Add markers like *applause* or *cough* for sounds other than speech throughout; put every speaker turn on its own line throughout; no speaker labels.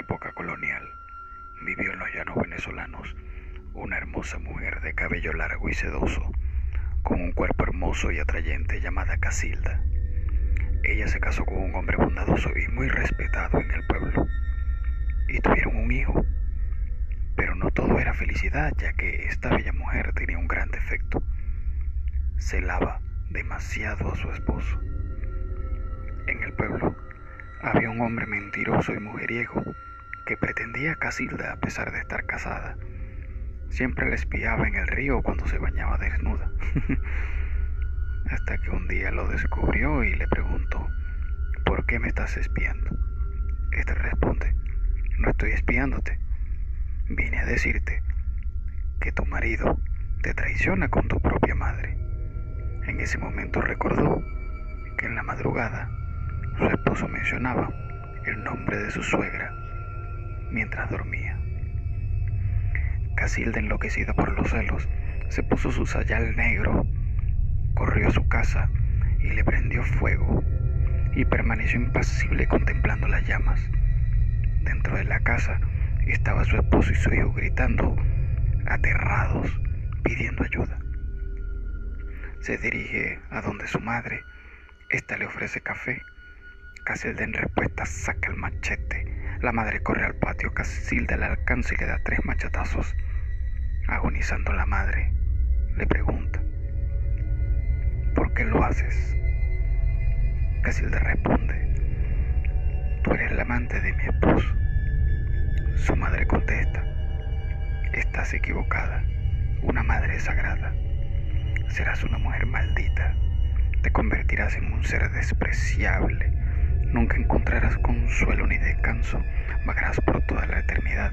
época colonial, vivió en los llanos venezolanos una hermosa mujer de cabello largo y sedoso, con un cuerpo hermoso y atrayente llamada Casilda. Ella se casó con un hombre bondadoso y muy respetado en el pueblo, y tuvieron un hijo. Pero no todo era felicidad, ya que esta bella mujer tenía un gran defecto. Celaba demasiado a su esposo. En el pueblo había un hombre mentiroso y mujeriego que pretendía Casilda a pesar de estar casada. Siempre la espiaba en el río cuando se bañaba desnuda. *laughs* Hasta que un día lo descubrió y le preguntó, ¿por qué me estás espiando? Este responde, no estoy espiándote. Vine a decirte que tu marido te traiciona con tu propia madre. En ese momento recordó que en la madrugada su esposo mencionaba el nombre de su suegra mientras dormía. Casilda, enloquecida por los celos, se puso su sayal negro, corrió a su casa y le prendió fuego y permaneció impasible contemplando las llamas. Dentro de la casa estaba su esposo y su hijo gritando, aterrados, pidiendo ayuda. Se dirige a donde su madre, ésta le ofrece café Casilda en respuesta saca el machete. La madre corre al patio, Casilda le alcanza y le da tres machetazos. Agonizando la madre, le pregunta, ¿por qué lo haces? Casilda responde, tú eres la amante de mi esposo. Su madre contesta, estás equivocada, una madre sagrada. Serás una mujer maldita, te convertirás en un ser despreciable Nunca encontrarás consuelo ni descanso, vagarás por toda la eternidad,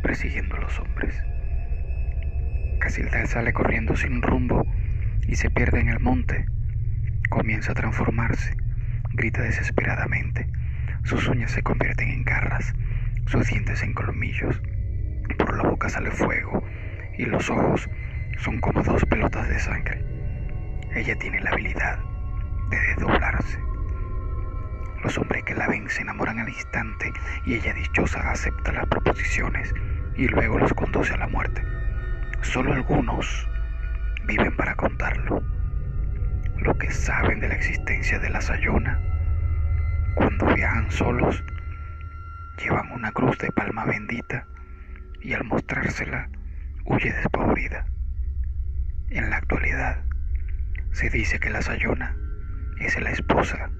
persiguiendo a los hombres. Casilda sale corriendo sin rumbo y se pierde en el monte. Comienza a transformarse, grita desesperadamente. Sus uñas se convierten en garras, sus dientes en colmillos. Por la boca sale fuego y los ojos son como dos pelotas de sangre. Ella tiene la habilidad de desdoblarse. Los hombres que la ven se enamoran al instante y ella dichosa acepta las proposiciones y luego los conduce a la muerte. Solo algunos viven para contarlo. Los que saben de la existencia de la Sayona, cuando viajan solos, llevan una cruz de palma bendita y al mostrársela huye despavorida. En la actualidad, se dice que la Sayona es la esposa